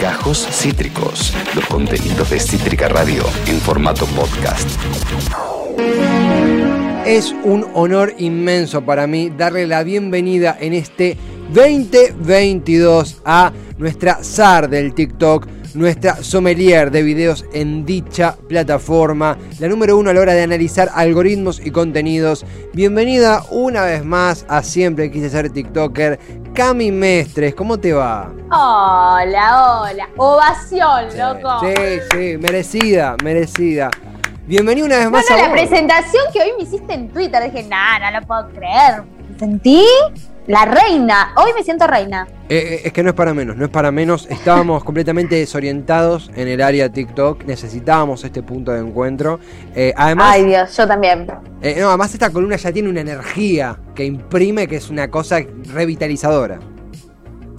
Gajos Cítricos, los contenidos de Cítrica Radio en formato podcast. Es un honor inmenso para mí darle la bienvenida en este 2022 a nuestra zar del TikTok, nuestra sommelier de videos en dicha plataforma, la número uno a la hora de analizar algoritmos y contenidos. Bienvenida una vez más a Siempre Quise Ser TikToker, Cami Mestres, ¿cómo te va? Hola, hola. Ovación, loco. Sí, sí, merecida, merecida. Bienvenida una vez más bueno, a la vos. presentación que hoy me hiciste en Twitter, dije, nah, no lo puedo creer. Sentí la reina. Hoy me siento reina. Eh, eh, es que no es para menos, no es para menos. Estábamos completamente desorientados en el área TikTok. Necesitábamos este punto de encuentro. Eh, además, Ay, Dios, yo también. eh, no, además esta columna ya tiene una energía que imprime que es una cosa revitalizadora.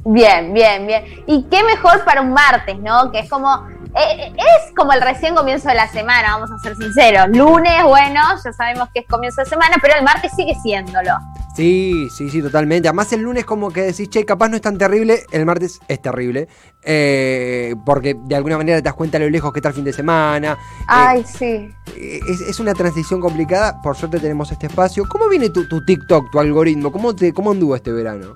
Bien, bien, bien. Y qué mejor para un martes, ¿no? Que es como. es como el recién comienzo de la semana, vamos a ser sinceros. Lunes, bueno, ya sabemos que es comienzo de semana, pero el martes sigue siéndolo. Sí, sí, sí, totalmente. Además el lunes como que decís, che, capaz no es tan terrible, el martes es terrible. Eh, porque de alguna manera te das cuenta de lo lejos que está el fin de semana. Eh, Ay, sí. es, es una transición complicada, por suerte tenemos este espacio. ¿Cómo viene tu, tu TikTok, tu algoritmo? ¿Cómo, te, ¿Cómo anduvo este verano?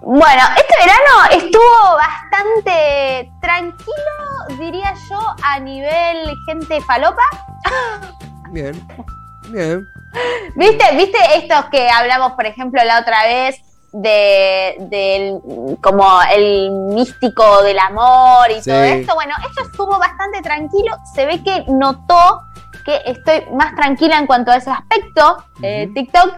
Bueno, este verano estuvo bastante tranquilo, diría yo, a nivel gente falopa. Bien, bien. ¿Viste? ¿Viste estos que hablamos, por ejemplo, la otra vez? De, del como el místico del amor y Sí. todo esto. Bueno, esto estuvo bastante tranquilo. Se ve que notó que estoy más tranquila en cuanto a ese aspecto, eh. TikTok.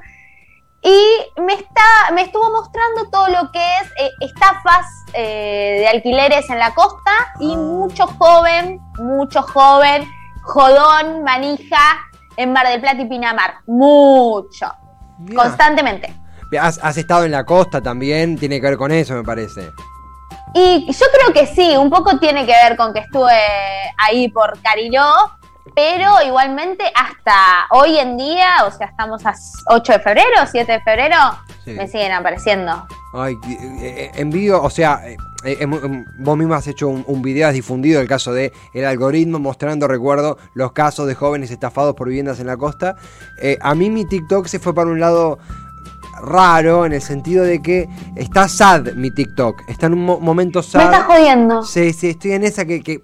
Y me está, me estuvo mostrando todo lo que es eh, estafas eh, de alquileres en la costa y Ah. mucho joven, mucho joven, jodón, manija en Mar del Plata y Pinamar. Mucho. Constantemente. Has, has estado en la costa también, tiene que ver con eso, me parece. Y yo creo que sí, un poco tiene que ver con que estuve ahí por Cariló, pero igualmente hasta hoy en día, o sea, estamos a 8 de febrero, 7 de febrero, Sí. me siguen apareciendo. Ay, eh, eh, envío, o sea, eh, eh, em- vos mismo has hecho un, un video, has difundido el caso de el algoritmo mostrando, recuerdo, los casos de jóvenes estafados por viviendas en la costa. Eh, a mí mi TikTok se fue para un lado raro, en el sentido de que está sad mi TikTok, está en un mo- momento Me sad. estás jodiendo. Sí, sí, estoy en esa que, que,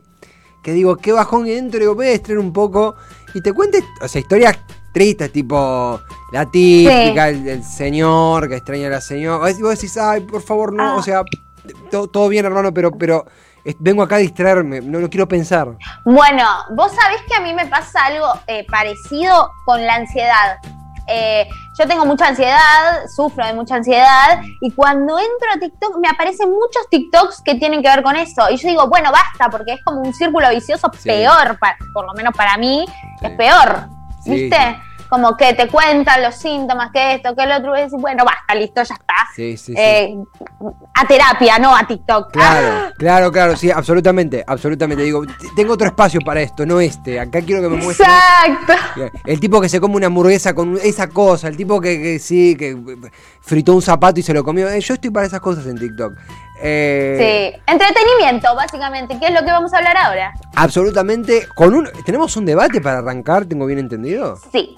que digo, qué bajón y dentro, digo, voy a distraer un poco y te cuentes, o sea, historias tristes, tipo la típica, el, el señor que extraña a la señora. Veces vos decís, ay, por favor, no, Ah. o sea, to- todo bien, hermano, pero, pero vengo acá a distraerme, no, no quiero pensar. Bueno, vos sabés que a mí me pasa algo eh, parecido con la ansiedad. Eh, yo tengo mucha ansiedad, sufro de mucha ansiedad y cuando entro a TikTok me aparecen muchos TikToks que tienen que ver con eso. Y yo digo, bueno, basta, porque es como un círculo vicioso Sí. peor, pa- por lo menos para mí, Sí. es peor. Sí, ¿Viste? Como que te cuentan los síntomas, que esto, que el otro, y decís, bueno, basta, listo, ya está. Sí, sí, sí. Eh, a terapia, no a TikTok. Claro, claro, claro, sí, absolutamente, absolutamente. Digo, tengo otro espacio para esto, no este. Acá quiero que me muestres. Exacto. El tipo que se come una hamburguesa con esa cosa, el tipo que, que sí, que fritó un zapato y se lo comió. Eh, Yo estoy para esas cosas en TikTok. Eh, Sí, entretenimiento, básicamente, que es lo que vamos a hablar ahora. Absolutamente. Con un, ¿Tenemos un debate para arrancar? ¿Tengo bien entendido? Sí.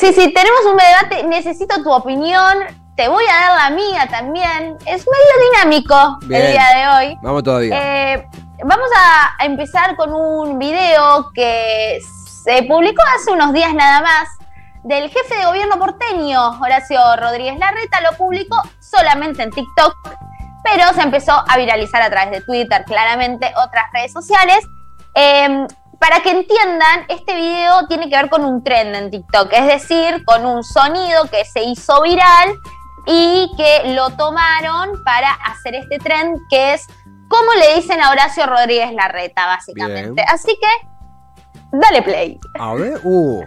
Sí, sí, tenemos un debate, necesito tu opinión, te voy a dar la mía también. Es medio dinámico Bien. el día de hoy. Vamos todavía. Eh, vamos a empezar con un video que se publicó hace unos días nada más del jefe de gobierno porteño, Horacio Rodríguez Larreta, lo publicó solamente en TikTok, pero se empezó a viralizar a través de Twitter, claramente otras redes sociales. Eh, para que entiendan, este video tiene que ver con un trend en TikTok, es decir, con un sonido que se hizo viral y que lo tomaron para hacer este trend que es como le dicen a Horacio Rodríguez Larreta, básicamente. Bien. Así que, dale play. A ver, uh.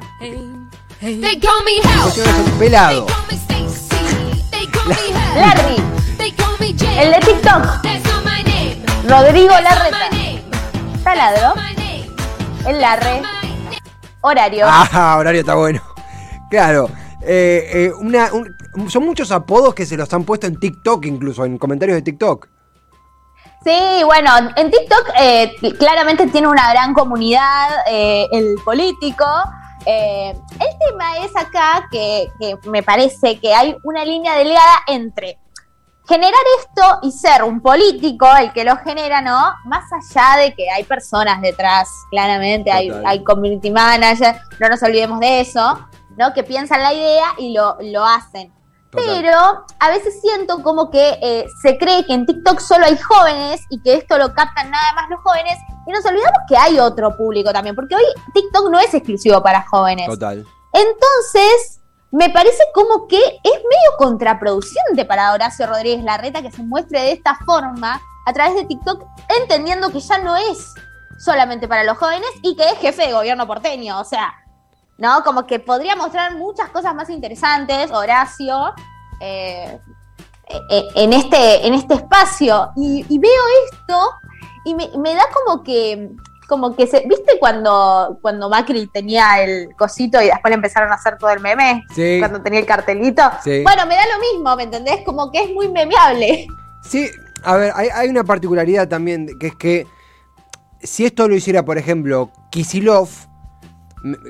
They call me Hell. Cuestión es un pelado. They call me Stacy. They call me Hell. Larry, They call me Jay. el de TikTok. Rodrigo Larreta. taladro, Name. el Larre, horario. Ah, horario está bueno. Claro. eh, eh, una, un- son muchos apodos que se los han puesto en TikTok, incluso en comentarios de TikTok. Sí, bueno, en TikTok eh, claramente tiene una gran comunidad el político. El tema es acá que, que me parece que hay una línea delgada entre generar esto y ser un político el que lo genera, ¿no? Más allá de que hay personas detrás, claramente, hay, hay community manager, no nos olvidemos de eso, ¿no? Que piensan la idea y lo, lo hacen. Total. Pero a veces siento como que eh, se cree que en TikTok solo hay jóvenes y que esto lo captan nada más los jóvenes y nos olvidamos que hay otro público también, porque hoy TikTok no es exclusivo para jóvenes. Total. Entonces, me parece como que es medio contraproducente para Horacio Rodríguez Larreta que se muestre de esta forma a través de TikTok, entendiendo que ya no es solamente para los jóvenes y que es jefe de gobierno porteño. O sea, ¿no? Como que podría mostrar muchas cosas más interesantes, Horacio, eh, eh, en, este, en este espacio. Y, veo esto y me da como que como que se, ¿viste cuando, cuando Macri tenía el cosito y después le empezaron a hacer todo el meme? Sí. Cuando tenía el cartelito. Sí. Bueno, me da lo mismo, ¿me entendés? Como que es muy memeable. Sí, a ver, hay, hay una particularidad también, que es que si esto lo hiciera, por ejemplo, Kisilov,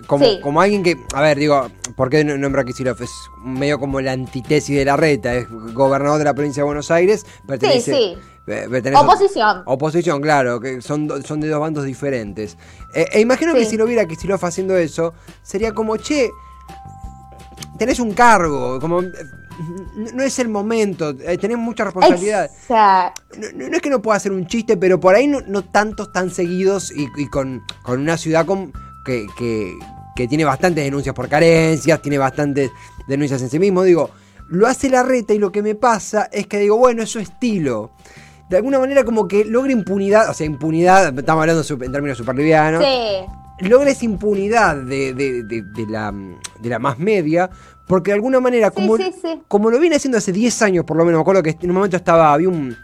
como, Sí. como alguien que, a ver, digo, ¿por qué no- nombra a Kisilov? Es medio como la antítesis de la reta, es gobernador de la provincia de Buenos Aires, Sí, pertenece... sí. eh, pertenece- Oposición. Oposición, claro, que son, son de dos bandos diferentes. Eh, e imagino que Sí. si lo viera Kicillof haciendo eso, sería como, che, tenés un cargo, como, eh, no es el momento, eh, tenés mucha responsabilidad. Exacto. No, no- no es que no pueda hacer un chiste, pero por ahí no, no tantos tan seguidos y, y con, con una ciudad con, que, que- que tiene bastantes denuncias por carencias, tiene bastantes denuncias en sí mismo. Digo, lo hace la reta y lo que me pasa es que digo, bueno, es su estilo. De alguna manera como que logra impunidad, o sea, impunidad, estamos hablando en términos super livianos, Sí. logra esa impunidad de, de- de- de la, de la más media, porque de alguna manera, Sí, como, sí, sí. como lo viene haciendo hace 10 años por lo menos, me acuerdo que en un momento estaba, había un-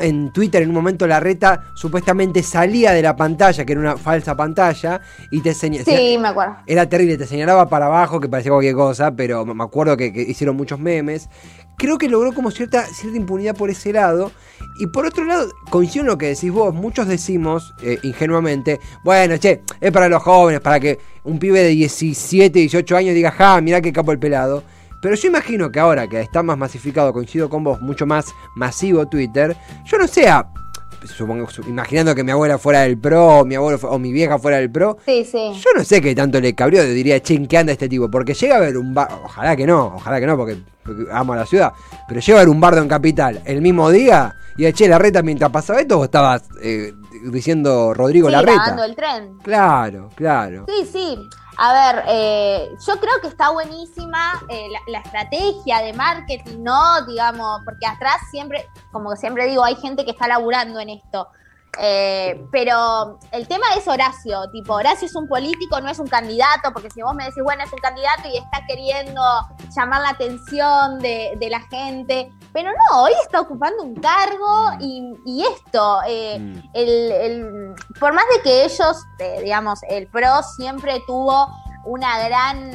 en Twitter, en un momento la reta supuestamente salía de la pantalla, que era una falsa pantalla, y te señalaba... Sí, me acuerdo. Era terrible, te señalaba para abajo, que parecía cualquier cosa, pero me acuerdo que, que hicieron muchos memes. Creo que logró como cierta, cierta impunidad por ese lado. Y por otro lado, coincido en lo que decís vos, muchos decimos eh, ingenuamente, bueno, che, es para los jóvenes, para que un pibe de 17, 18 años diga, ja, mirá qué capo el pelado. Pero yo imagino que ahora que está más masificado, coincido con vos, mucho más masivo Twitter, yo no sea, supongo, su- imaginando que mi abuela fuera del pro, o mi abuelo o mi vieja fuera del pro, Sí, sí. yo no sé qué tanto le cabrió, diría, che, ¿en qué anda este tipo? Porque llega a haber un bar, ojalá que no, ojalá que no, porque, porque amo a la ciudad, pero llega a haber un bardo en Capital el mismo día y che, la reta mientras pasaba esto, vos estabas eh, diciendo Rodrigo Sí, la reta. el tren. Claro, claro. Sí, sí. A ver, eh, yo creo que está buenísima eh, la, la estrategia de marketing, ¿no? Digamos, porque atrás siempre, como siempre digo, hay gente que está laburando en esto. Eh, pero el tema es Horacio, tipo, Horacio es un político, no es un candidato, porque si vos me decís, bueno, es un candidato y está queriendo llamar la atención de, de la gente, pero no, hoy está ocupando un cargo y, y esto, eh, Mm. el, el- por más de que ellos, eh, digamos, el PRO siempre tuvo una gran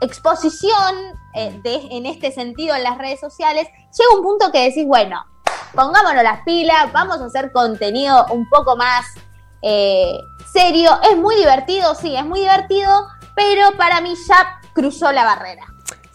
exposición eh, de- en este sentido en las redes sociales, llega un punto que decís, bueno, pongámonos las pilas, vamos a hacer contenido un poco más eh, serio. Es muy divertido, sí, es muy divertido, pero para mí ya cruzó la barrera.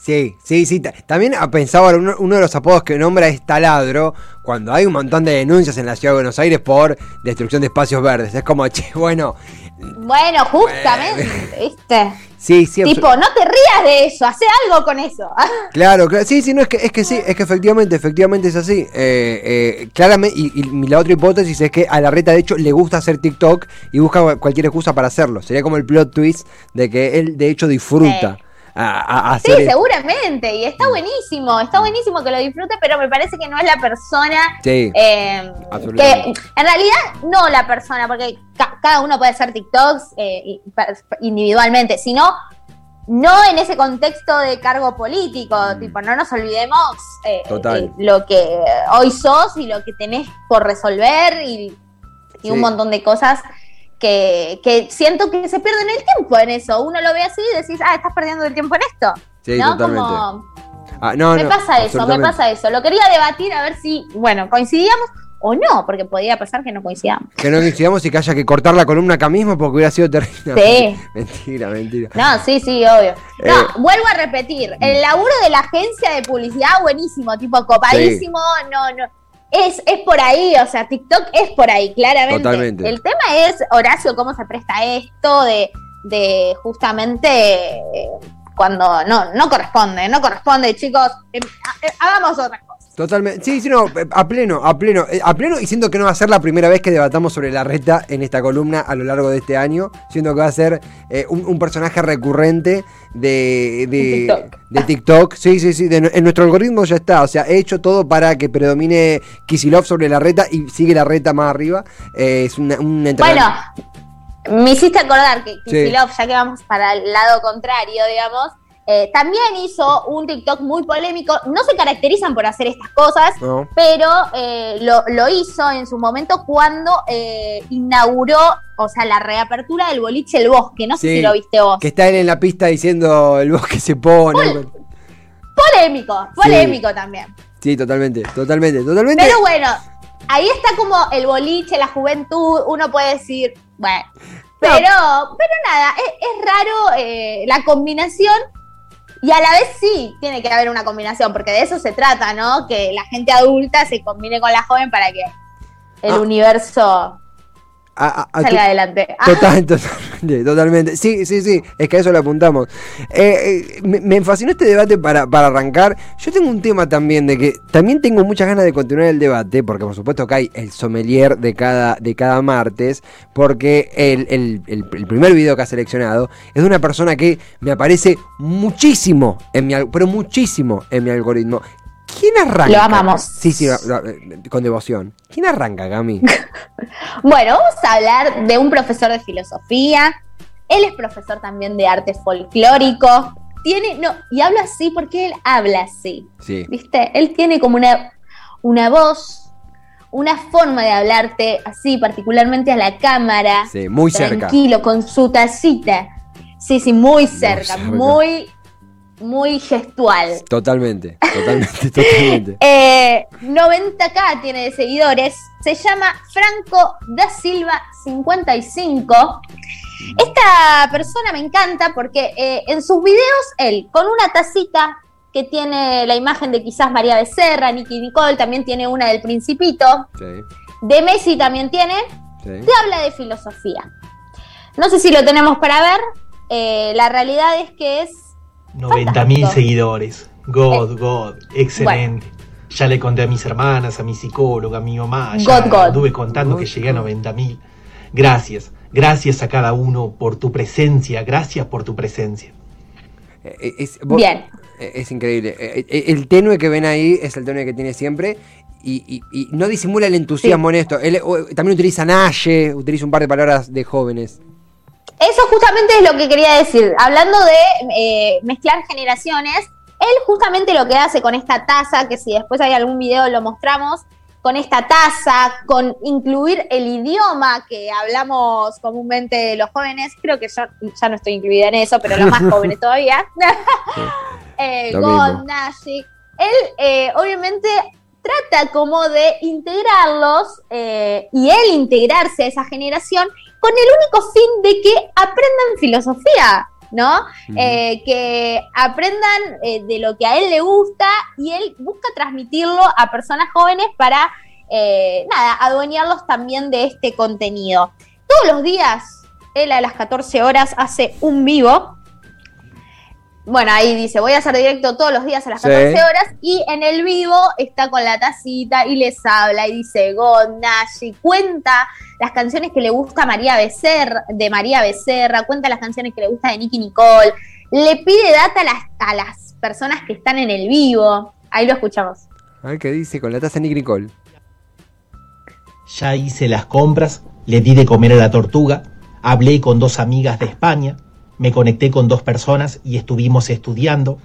Sí, sí, sí. ta- También ha pensado ahora, uno, uno de los apodos que nombra es taladro, cuando hay un montón de denuncias en la ciudad de Buenos Aires por destrucción de espacios verdes. Es como, che, bueno, Bueno, justamente, ¿viste? sí, sí. Tipo, no te rías de eso, hace algo con eso. Claro, claro, sí, sí, no, es que, es que sí, es que efectivamente, efectivamente es así. Eh, eh, claramente, y, y la otra hipótesis es que a la reta, de hecho, le gusta hacer TikTok y busca cual- cualquier excusa para hacerlo. Sería como el plot twist de que él, de hecho, disfruta Sí. A, a- a Sí, seguramente, y está buenísimo, está buenísimo que lo disfrute, pero me parece que no es la persona Sí, eh, que en realidad no la persona, porque ca- cada uno puede hacer TikToks eh, individualmente, sino no en ese contexto de cargo político, tipo, no nos olvidemos eh, Total. eh, lo que hoy sos y lo que tenés por resolver y, y Sí. un montón de cosas que, que siento que se pierden el tiempo en eso. Uno lo ve así y decís, ah, estás perdiendo el tiempo en esto. Sí, ¿no? totalmente. Como, Ah, no, me no, pasa eso, me pasa eso. Lo quería debatir a ver si, bueno, coincidíamos o no, porque podía pasar que no coincidamos. Que no coincidamos y que haya que cortar la columna acá mismo porque hubiera sido terrible. Sí. Mentira, mentira. No, sí, sí, obvio. No, Eh. vuelvo a repetir, el laburo de la agencia de publicidad, buenísimo, tipo copadísimo, no, no. Es, es por ahí, o sea, TikTok es por ahí, claramente. Totalmente. El tema es, Horacio, cómo se presta esto de, de justamente eh, cuando no, no corresponde, no corresponde, chicos, eh, eh, hagamos otra cosa. Totalmente. Sí, sí, no, eh, a pleno, a pleno. eh, A pleno y siento que no va a ser la primera vez que debatamos sobre la reta en esta columna a lo largo de este año. Siento que va a ser eh, un, un personaje recurrente de, de, TikTok. de TikTok. Sí, sí, sí. de en nuestro algoritmo ya está. O sea, he hecho todo para que predomine Kisilov sobre la reta y sigue la reta más arriba. Eh, es una- un Bueno, entrenamiento. me hiciste acordar que Sí. Kicillof, ya que vamos para el lado contrario, digamos, eh, también hizo un TikTok muy polémico. No se caracterizan por hacer estas cosas, No. pero eh, lo, lo hizo en su momento cuando eh, inauguró, o sea, la reapertura del boliche El Bosque. No sé Sí, si lo viste vos. Que está él en la pista diciendo el bosque se pone. Polémico, polémico también. Sí, totalmente, totalmente, totalmente. Pero bueno, ahí está como el boliche, la juventud, uno puede decir, bueno, pero, pero nada, es, es raro la combinación y a la vez sí tiene que haber una combinación, porque de eso se trata, ¿no? Que la gente adulta se combine con la joven para que el Ah. universo A- a- a tu- salga adelante. Ah, Total, totalmente, totalmente. Sí, sí, sí, es que a eso le apuntamos. Eh, eh, me, me fascinó este debate para, para arrancar. Yo tengo un tema también de que también tengo muchas ganas de continuar el debate, porque por supuesto que hay el sommelier de cada, de cada martes, porque el, el- el- el primer video que ha seleccionado es de una persona que me aparece muchísimo, en mi, pero muchísimo en mi algoritmo. ¿Quién arranca? Lo amamos. Sí, sí, lo- con devoción. ¿Quién arranca, Gami? Bueno, vamos a hablar de un profesor de filosofía. Él es profesor también de arte folclórico. Tiene, no, y habla así porque él habla así. Sí. ¿Viste? Él tiene como una, una voz, una forma de hablarte así, particularmente a la cámara. Sí, muy cerca. Tranquilo, con su tacita. Sí, sí, muy cerca, cerca. muy, muy gestual. Totalmente, totalmente, totalmente. Eh, 90k tiene de seguidores. Se llama Franco da Silva 55. Esta persona me encanta porque eh, en sus videos él, con una tacita que tiene la imagen de quizás María Becerra, Nicky Nicole, también tiene una del Principito, Sí, de Messi también tiene, sí. te habla de filosofía. No sé si lo tenemos para ver. eh, la realidad es que es 90 mil Fantástico. seguidores. God, God, excelente. Ya le conté a mis hermanas, a mi psicóloga, a mi mamá. Ya God, God. anduve contando que llegué a 90 mil. Gracias, gracias a cada uno por tu presencia. Gracias por tu presencia. Eh, Es, vos- Bien. eh, Es increíble. Eh, eh, El tenue que ven ahí es el tenue que tiene siempre. Y, y- y no disimula el entusiasmo en esto. Él o- también utiliza Naye, utiliza un par de palabras de jóvenes. Eso justamente es lo que quería decir. Hablando de eh, mezclar generaciones, él justamente lo que hace con esta taza, que si después hay algún video lo mostramos, con esta taza, con incluir el idioma que hablamos comúnmente los jóvenes, creo que yo ya no estoy incluida en eso, pero los más jóvenes todavía. eh, God, mismo. Nashi. Él eh, obviamente trata como de integrarlos eh, y él integrarse a esa generación con el único fin de que aprendan filosofía, ¿no? Eh, que aprendan eh, de lo que a él le gusta y él busca transmitirlo a personas jóvenes para, eh, nada, adueñarlos también de este contenido. Todos los días, él a las 14 horas hace un vivo. Bueno, ahí dice, voy a hacer directo todos los días a las Sí. 14 horas y en el vivo está con la tacita y les habla y dice God, Nashi, cuenta las canciones que le gusta a María Becerra, de María Becerra, cuenta las canciones que le gusta de Nicky Nicole, le pide data a las, a las personas que están en el vivo. Ahí lo escuchamos. A ver qué dice con la taza Nick Nicole. Ya hice las compras, le di de comer a la tortuga, hablé con dos amigas de España, me conecté con dos personas y estuvimos estudiando,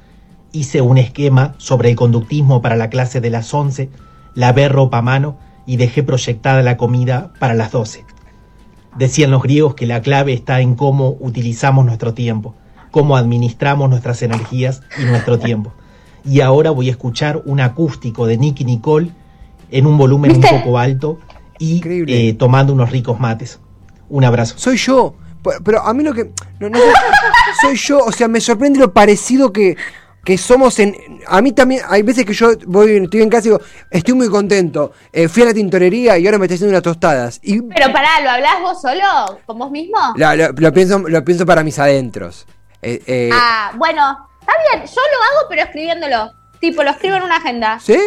hice un esquema sobre el conductismo para la clase de las 11, lavé ropa a mano y dejé proyectada la comida para las 12. Decían los griegos que la clave está en cómo utilizamos nuestro tiempo, cómo administramos nuestras energías y nuestro tiempo. Y ahora voy a escuchar un acústico de Nicky Nicole en un volumen ¿Viste? un poco alto y eh, tomando unos ricos mates. Un abrazo. Soy yo. Pero, a mí lo que. No, no, soy yo. O sea, me sorprende lo parecido que, que somos en. A mí también. Hay veces que yo voy, estoy en casa y digo, estoy muy contento. eh, fui a la tintorería y ahora me estoy haciendo unas tostadas. Y Pero pará, ¿lo hablás vos solo? ¿Con vos mismo? la- lo, lo pienso, lo pienso para mis adentros. Eh, eh, Ah, bueno, está bien, yo lo hago pero escribiéndolo. Tipo, lo escribo en una agenda. ¿Sí?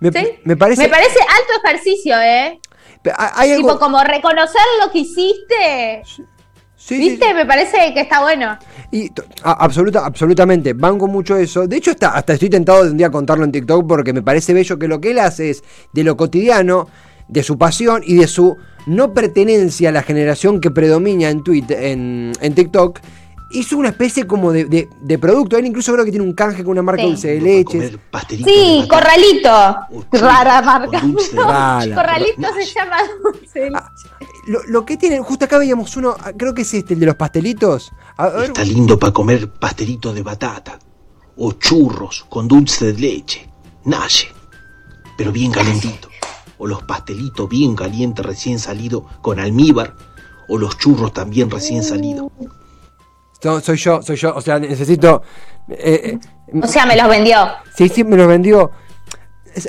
Me, ¿Sí? me parece. Me parece alto ejercicio, ¿eh? Hay algo. Tipo, como reconocer lo que hiciste. sí, ¿Viste? sí. Me parece que está bueno. Y a- absoluta, absolutamente, banco mucho eso. De hecho, hasta, hasta estoy tentado de un día contarlo en TikTok porque me parece bello que lo que él hace es de lo cotidiano, de su pasión y de su no pertenencia a la generación que predomina en, Twitter, en, en TikTok. Hizo una especie como de, de- de producto. Él incluso creo que tiene un canje con una marca Sí. dulce de leches. Sí, Corralito. Rara marca. Rara. Corralito se llama dulce de Ah, Lo, lo que tiene, justo acá veíamos uno, creo que es este, el de los pastelitos. A ver, Está lindo para comer pastelitos de batata o churros con dulce de leche, nache, pero bien calentito. O los pastelitos bien calientes recién salido con almíbar o los churros también recién salidos. So- soy yo, soy yo. O sea, necesito. eh, eh, O sea, me los vendió. Sí, sí, me los vendió.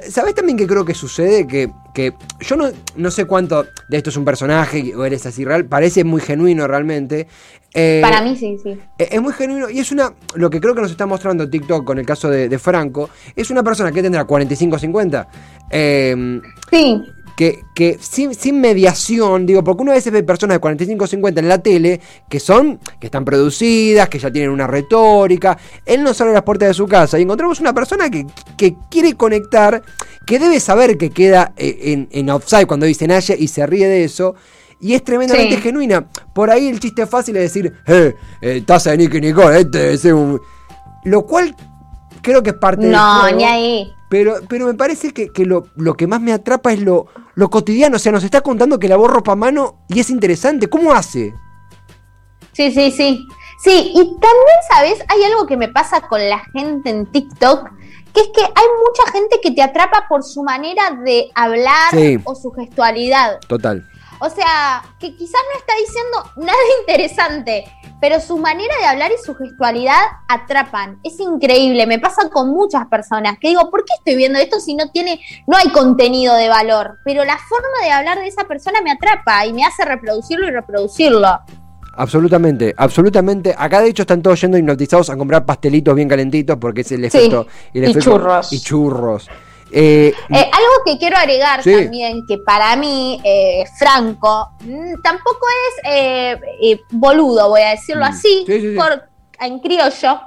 ¿Sabes también que creo que sucede? Que, que yo no, no sé cuánto de esto es un personaje o eres así real. Parece muy genuino realmente. Eh, Para mí sí, sí. eh, Es muy genuino y es una. Lo que creo que nos está mostrando TikTok con el caso de, de Franco. Es una persona que tendrá 45 50. Eh, Sí. Que, que sin, sin mediación, digo, porque uno a veces ve personas de 45 50 en la tele que son, que están producidas, que ya tienen una retórica. Él no sale a las puertas de su casa y encontramos una persona que, que quiere conectar, que debe saber que queda eh, en, en offside cuando dice Naya y se ríe de eso. Y es tremendamente Sí. genuina. Por ahí el chiste fácil es decir, eh, eh, taza de Nicky Nicole, este es un. Lo cual creo que es parte del No, juego. ni ahí. Pero, pero me parece que, que lo, lo que más me atrapa es lo, lo cotidiano. O sea, nos está contando que lavó ropa a mano y es interesante. ¿Cómo hace? Sí, sí, sí. Sí, y también, ¿sabes? Hay algo que me pasa con la gente en TikTok, que es que hay mucha gente que te atrapa por su manera de hablar Sí. o su gestualidad. Total. O sea, que quizás no está diciendo nada interesante, pero su manera de hablar y su gestualidad atrapan. Es increíble, me pasa con muchas personas que digo, ¿por qué estoy viendo esto si no tiene, no hay contenido de valor? Pero la forma de hablar de esa persona me atrapa y me hace reproducirlo y reproducirlo. Absolutamente, absolutamente. Acá de hecho están todos yendo hipnotizados a comprar pastelitos bien calentitos porque es el Sí, efecto. y efecto- churros. Y churros. Eh, Eh, algo que quiero agregar Sí. también, que para mí, eh, Franco, mm, tampoco es boludo, voy a decirlo Mm. así, Sí, sí, sí. por- en criollo,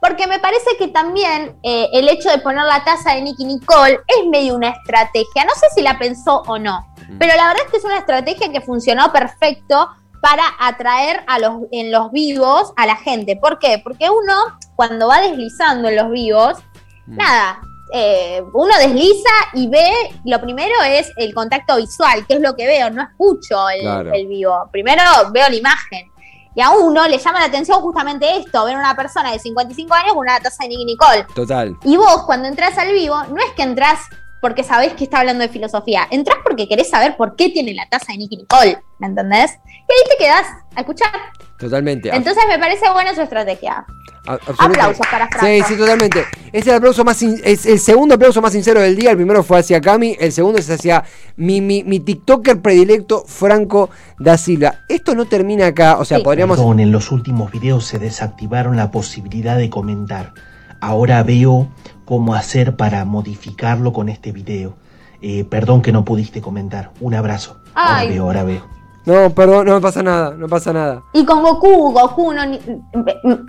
porque me parece que también el hecho de poner la taza de Nicky Nicole es medio una estrategia. No sé si la pensó o no, Mm. pero la verdad es que es una estrategia que funcionó perfecto para atraer a los, en los vivos a la gente. ¿Por qué? Porque uno, cuando va deslizando en los vivos, Mm. nada, eh, uno desliza y ve, lo primero es el contacto visual, que es lo que veo, no escucho el, Claro. el vivo. Primero veo la imagen. Y a uno le llama la atención justamente esto, ver una persona de 55 años con una taza de Nicky Nicole. total. Y vos, cuando entras al vivo, no es que entras porque sabés que está hablando de filosofía, entras porque querés saber por qué tiene la taza de Nicky Nicole, ¿me entendés? Y ahí te quedás a escuchar. Totalmente. Entonces me parece buena su estrategia. Aplausos para Franco. Sí, sí, totalmente. Es el aplauso más sin- es el segundo aplauso más sincero del día. El primero fue hacia Cami, el segundo es hacia mi, mi, mi TikToker predilecto, Franco da Silva. Esto no termina acá, o sea, Sí. podríamos. Perdón, en los últimos videos se desactivaron la posibilidad de comentar. Ahora veo cómo hacer para modificarlo con este video. Eh, perdón que no pudiste comentar. Un abrazo. Ahora Ay. veo, ahora veo. No, perdón, no me pasa nada, no pasa nada. Y con Goku, Goku, no,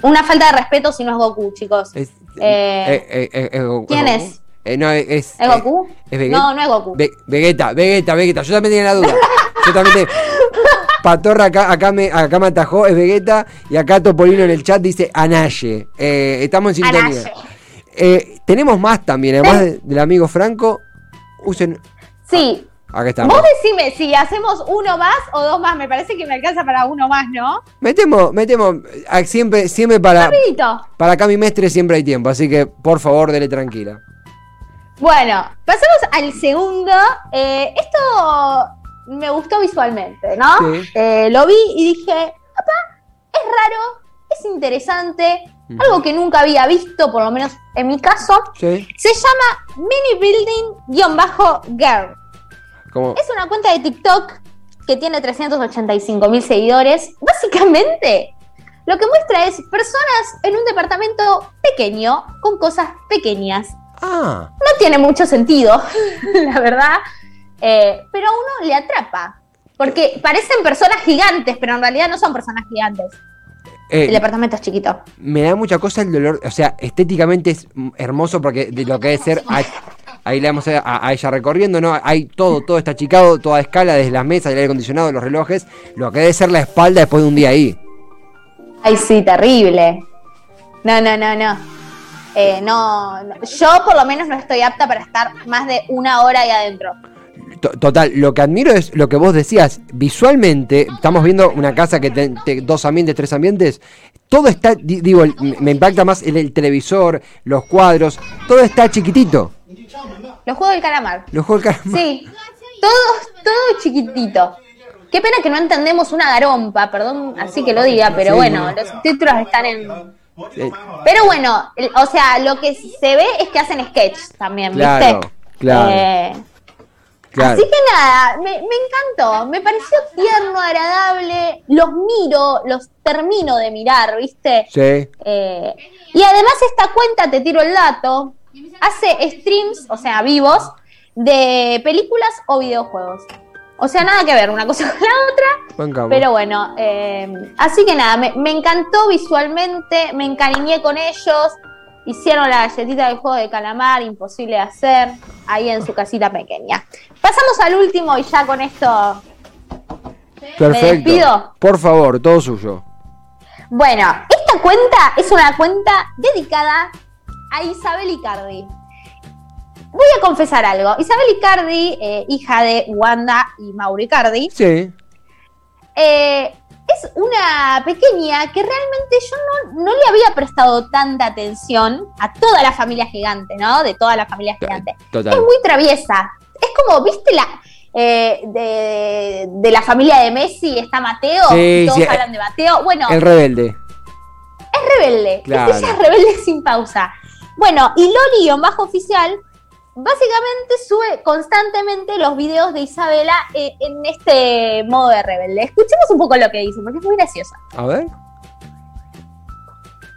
una falta de respeto si no es Goku, chicos. Es, Eh, eh, eh, Goku- ¿quién es? No, es. ¿Es Goku? ¿Es Vegeta? No, no es Goku. Ve- Vegeta, Vegeta, Vegeta. Yo también tenía la duda. Yo también tenía. Patorra acá, acá, me, acá me atajó, es Vegeta. Y acá Topolino en el chat dice Anaye. Estamos en sintonía. Tenemos más también, además de- del amigo Franco. Usen. Sí. Acá estamos. Vos decime si hacemos uno más o dos más. Me parece que me alcanza para uno más, ¿no? Metemos, metemos. ah, Siempre, siempre para. Rapidito. Para Cami Mestre siempre hay tiempo. Así que por favor, dele tranquila. Bueno, pasamos al segundo. Eh, esto me gustó visualmente, ¿no? Sí. Eh, lo vi y dije, papá, es raro, es interesante, algo que nunca había visto, por lo menos en mi caso. Sí. Se llama Mini Building-Girl. Como, Es una cuenta de TikTok que tiene 385 mil seguidores. Básicamente, lo que muestra es personas en un departamento pequeño con cosas pequeñas. ah, No tiene mucho sentido, la verdad, eh, pero a uno le atrapa. Porque parecen personas gigantes, pero en realidad no son personas gigantes. eh, El departamento es chiquito. me da mucha cosa el dolor, o sea, estéticamente es hermoso porque de lo que debe ser, ahí, le vamos a, ella recorriendo, ¿no? Hay todo, todo está achicado, toda escala, desde las mesas, el aire acondicionado, los relojes, lo que debe ser la espalda después de un día ahí. Ay, sí, terrible. No, no, no, no. Eh, no, no. Yo por lo menos no estoy apta para estar más de una hora ahí adentro. To- Total, lo que admiro es lo que vos decías, visualmente, estamos viendo una casa que tiene dos ambientes, tres ambientes, todo está, di- digo, me impacta más el, el televisor, los cuadros, todo está chiquitito. Los juegos del calamar. Los juegos de calamar. Sí, todo, todo chiquitito. Qué pena que no entendemos una garompa, perdón, así que lo diga, pero Sí, bueno, no. los subtítulos están en... Eh, Pero bueno, o sea, lo que se ve es que hacen sketch también, Claro, ¿viste? claro. Eh, claro. Así que nada, me, me encantó, me pareció tierno, agradable, los miro, los termino de mirar, ¿viste? Sí. Eh, y además esta cuenta, te tiro el dato, hace streams, o sea, vivos, de películas o videojuegos. O sea, nada que ver una cosa con la otra, Bancamos. pero bueno, eh, así que nada, me, me encantó visualmente, me encariñé con ellos, hicieron la galletita del juego de calamar, imposible de hacer, ahí en su casita pequeña. Pasamos al último y ya con esto Perfecto. ¿Me despido? Por favor, todo suyo. Bueno, esta cuenta es una cuenta dedicada a Isabel Icardi. Voy a confesar algo. Isabel Icardi, eh, hija de Wanda y Mauro Icardi, Sí. eh, es una pequeña que realmente yo no, no le había prestado tanta atención a toda la familia gigante, ¿no? De toda la familia gigante. Total. Es muy traviesa. Es como, ¿viste la eh, de, de la familia de Messi está Mateo? Sí, todos sí, hablan de Mateo. Bueno, El rebelde. es rebelde. Claro. Ella es rebelde sin pausa. Bueno, y Loli, bajo oficial, básicamente sube constantemente los videos de Isabela eh, en este modo de rebelde. Escuchemos un poco lo que dice, porque es muy graciosa. A ver.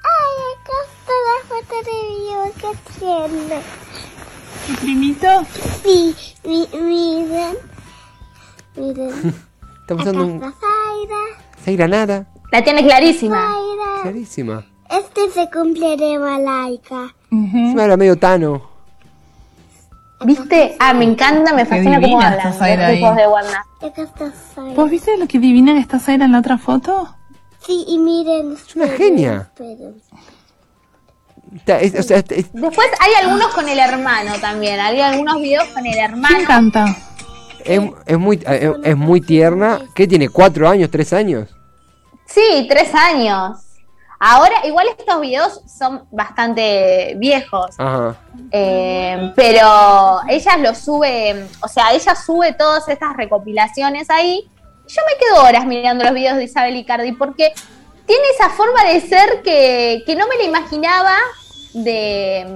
acá está la foto de video que tiene. ¿Tu primito? Sí, mi, miren. Miren. Está Acá pasando un. está Zaira. Zaira nada. La tiene clarísima. Zaira. Clarísima. Este se cumple de Malaika. Se me habla medio tano. ¿Viste? Ah, me encanta, me fascina cómo hablan los tipos de Wanda. ¿Vos viste lo que divina que está Zaira en la otra foto? Sí, y miren. Es una genia. Está- es- o sea, es- es- Después hay algunos con el hermano también. Hay algunos videos con el ¿Quién hermano. canta? es, es muy, es, es muy tierna. ¿Qué tiene? ¿Cuatro años? ¿Tres años? Sí, tres años. Ahora, igual estos videos son bastante viejos. Ajá. Eh, pero ella lo sube, o sea, ella sube todas estas recopilaciones ahí. y Yo me quedo horas mirando los videos de Isabel Icardi porque tiene esa forma de ser que, que no me la imaginaba de,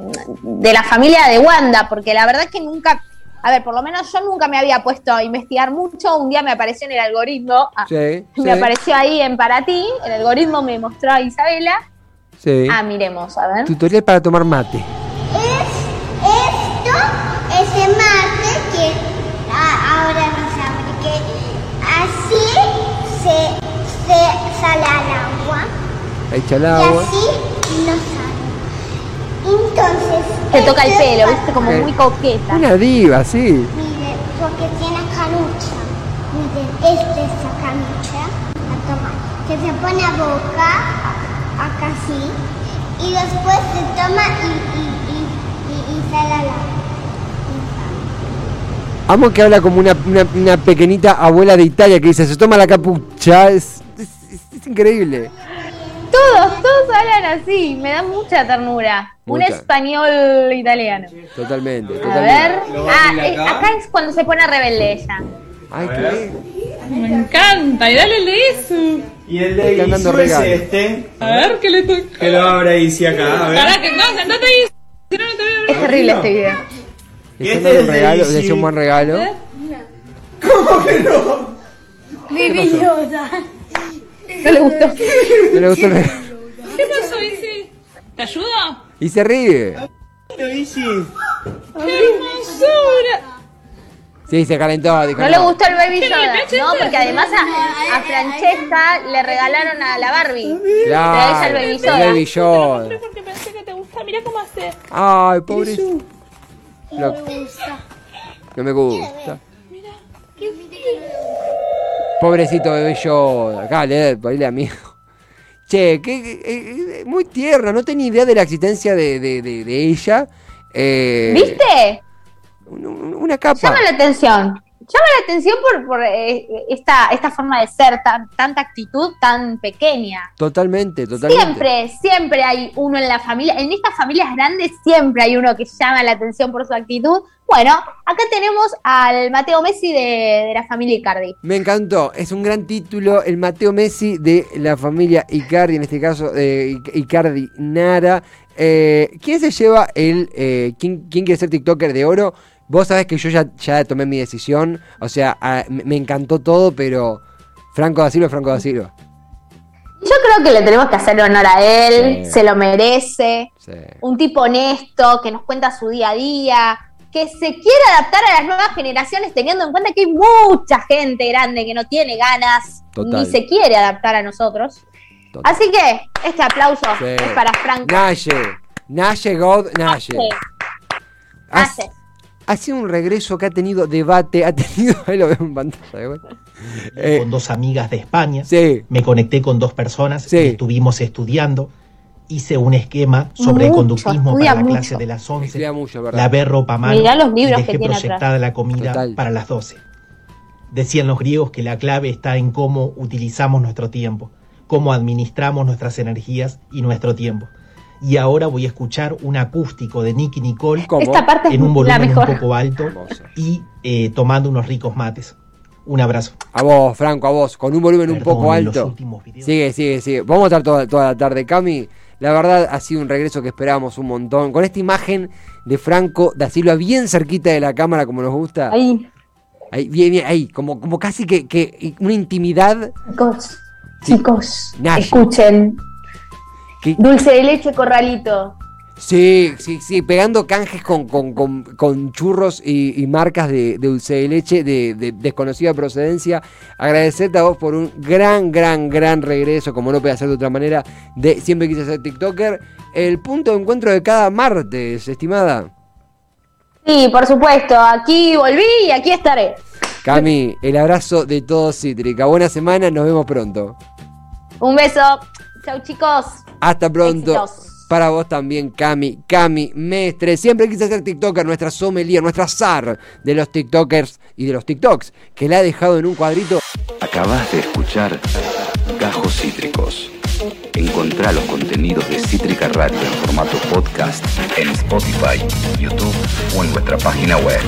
de la familia de Wanda, porque la verdad que nunca, a ver, por lo menos yo nunca me había puesto a investigar mucho. Un día me apareció en el algoritmo, ah, Sí. me sí, apareció ahí en Para ti, el algoritmo me mostró a Isabela. sí. Ah, miremos, a ver. Tutorial para tomar mate. Esto es el mate que ahora no se abre, que así se, se sale al agua Ahí echa el y agua. así no sale. Entonces. Te toca el esto es pelo, viste, como Sí. muy coqueta. Una diva, sí. Mire, porque tiene canucha. Mire, esta es la canucha. La toma. Que se pone a boca, a- acá así. Y después se toma y, y, y, y, y sale al agua. Amo que habla como una, una, una pequeñita abuela de Italia que dice, se toma la capucha. Es, es- es- es increíble. Todos, todos hablan así, me da mucha ternura. Un español italiano. Totalmente, A totalmente. ver, ah, eh, acá es cuando se pone rebelde ella. Ay, qué Me encanta, y dale el de eso. Y el de Isu es regalos. este, A ver, ¿qué le toca? que lo abre Isi acá, a ver. Pará, que no, sentate ahí. Si no, no te voy a ver. Es terrible este video. Y este es un regalo, buen regalo. ¿Cómo que no? No le gustó. ¿No le gustó el regalo? ¿Qué pasó, Isi? ¿Te ayudo? Y se ríe. Isi, ¡Qué hermosura! Sí, se calentó. dijo, No le gustó el Baby ¿Qué? No, porque además a, a Francesca le regalaron a la Barbie. Claro, ella el Baby el. Porque pensé que te gusta. Mira cómo hace. Ay, pobre. No, no me gusta. Pobrecito bebé Yoda. Acá, le baile amigo. Che, que, que- muy tierna, no tenía idea de la existencia de, de, de, de ella. Eh, ¿Viste? un- un- Una capa. Llama la atención. Llama la atención por, por eh, esta, esta forma de ser, tan, tanta actitud tan pequeña. Totalmente, totalmente. Siempre, siempre hay uno en la familia, en estas familias grandes siempre hay uno que llama la atención por su actitud. Bueno, acá tenemos al Mateo Messi de, de la familia Icardi. Me encantó, es un gran título, el Mateo Messi de la familia Icardi, en este caso de Ic- Icardi Nara. Eh, ¿Quién se lleva el, eh, ¿quién, quién quiere ser TikToker de oro? Vos sabés que yo ya, ya tomé mi decisión, o sea, me, encantó todo, pero Franco da Silva es Franco da Silva. Yo creo que le tenemos que hacer honor a él, Sí. se lo merece. Sí. Un tipo honesto, que nos cuenta su día a día, que se quiere adaptar a las nuevas generaciones teniendo en cuenta que hay mucha gente grande que no tiene ganas Total. ni se quiere adaptar a nosotros. Total. Así que este aplauso Sí. es para Franco. Naye, Naye God, Naye. Naye. Ha, Naye. Ha sido un regreso que ha tenido debate, ha tenido, ahí lo veo en pantalla. ¿eh? Eh, con dos amigas de España. sí, Me conecté con dos personas Sí. estuvimos estudiando. Hice un esquema sobre el Mucho, conductismo para la mucho. clase de las 11. estudia mucho, ¿verdad? Lavé ropa a mano Mirá los libros y que dejé tiene proyectada la comida Total. para las 12. Decían los griegos que la clave está en cómo utilizamos nuestro tiempo, cómo administramos nuestras energías y nuestro tiempo. Y ahora voy a escuchar un acústico de Nicky Nicole ¿Cómo? Esta parte es en un volumen un poco alto y eh, tomando unos ricos mates. Un abrazo. A vos, Franco, a vos, con un volumen un poco alto. últimos videos- Sigue, sigue, sigue. Vamos a estar toda, toda la tarde, Cami. La verdad ha sido un regreso que esperábamos un montón. Con esta imagen de Franco da Silva bien cerquita de la cámara, como nos gusta. Ahí, Ahí, bien, bien, ahí, como, como casi que, que una intimidad chicos, Sí. chicos, escuchen. Dulce de leche, corralito. Sí, sí, sí, pegando canjes con, con, con- con churros y, y marcas de, de dulce de leche de, de desconocida procedencia. Agradecerte a vos por un gran, gran, gran regreso, como no puede ser de otra manera, de Siempre quise ser TikToker. El punto de encuentro de cada martes, estimada. Sí, por supuesto, aquí volví y aquí estaré. Cami, el abrazo de todos Cítrica. Buena semana, nos vemos pronto. Un beso. Chau, chicos. Hasta pronto. Para vos también, Cami. Cami, mestre. Siempre quise ser TikToker, nuestra sommelier, nuestra zar de los TikTokers y de los TikToks, que la ha dejado en un cuadrito. Acabas de escuchar Gajos Cítricos. Encontrá los contenidos de Cítrica Radio en formato podcast en Spotify, YouTube o en nuestra página web.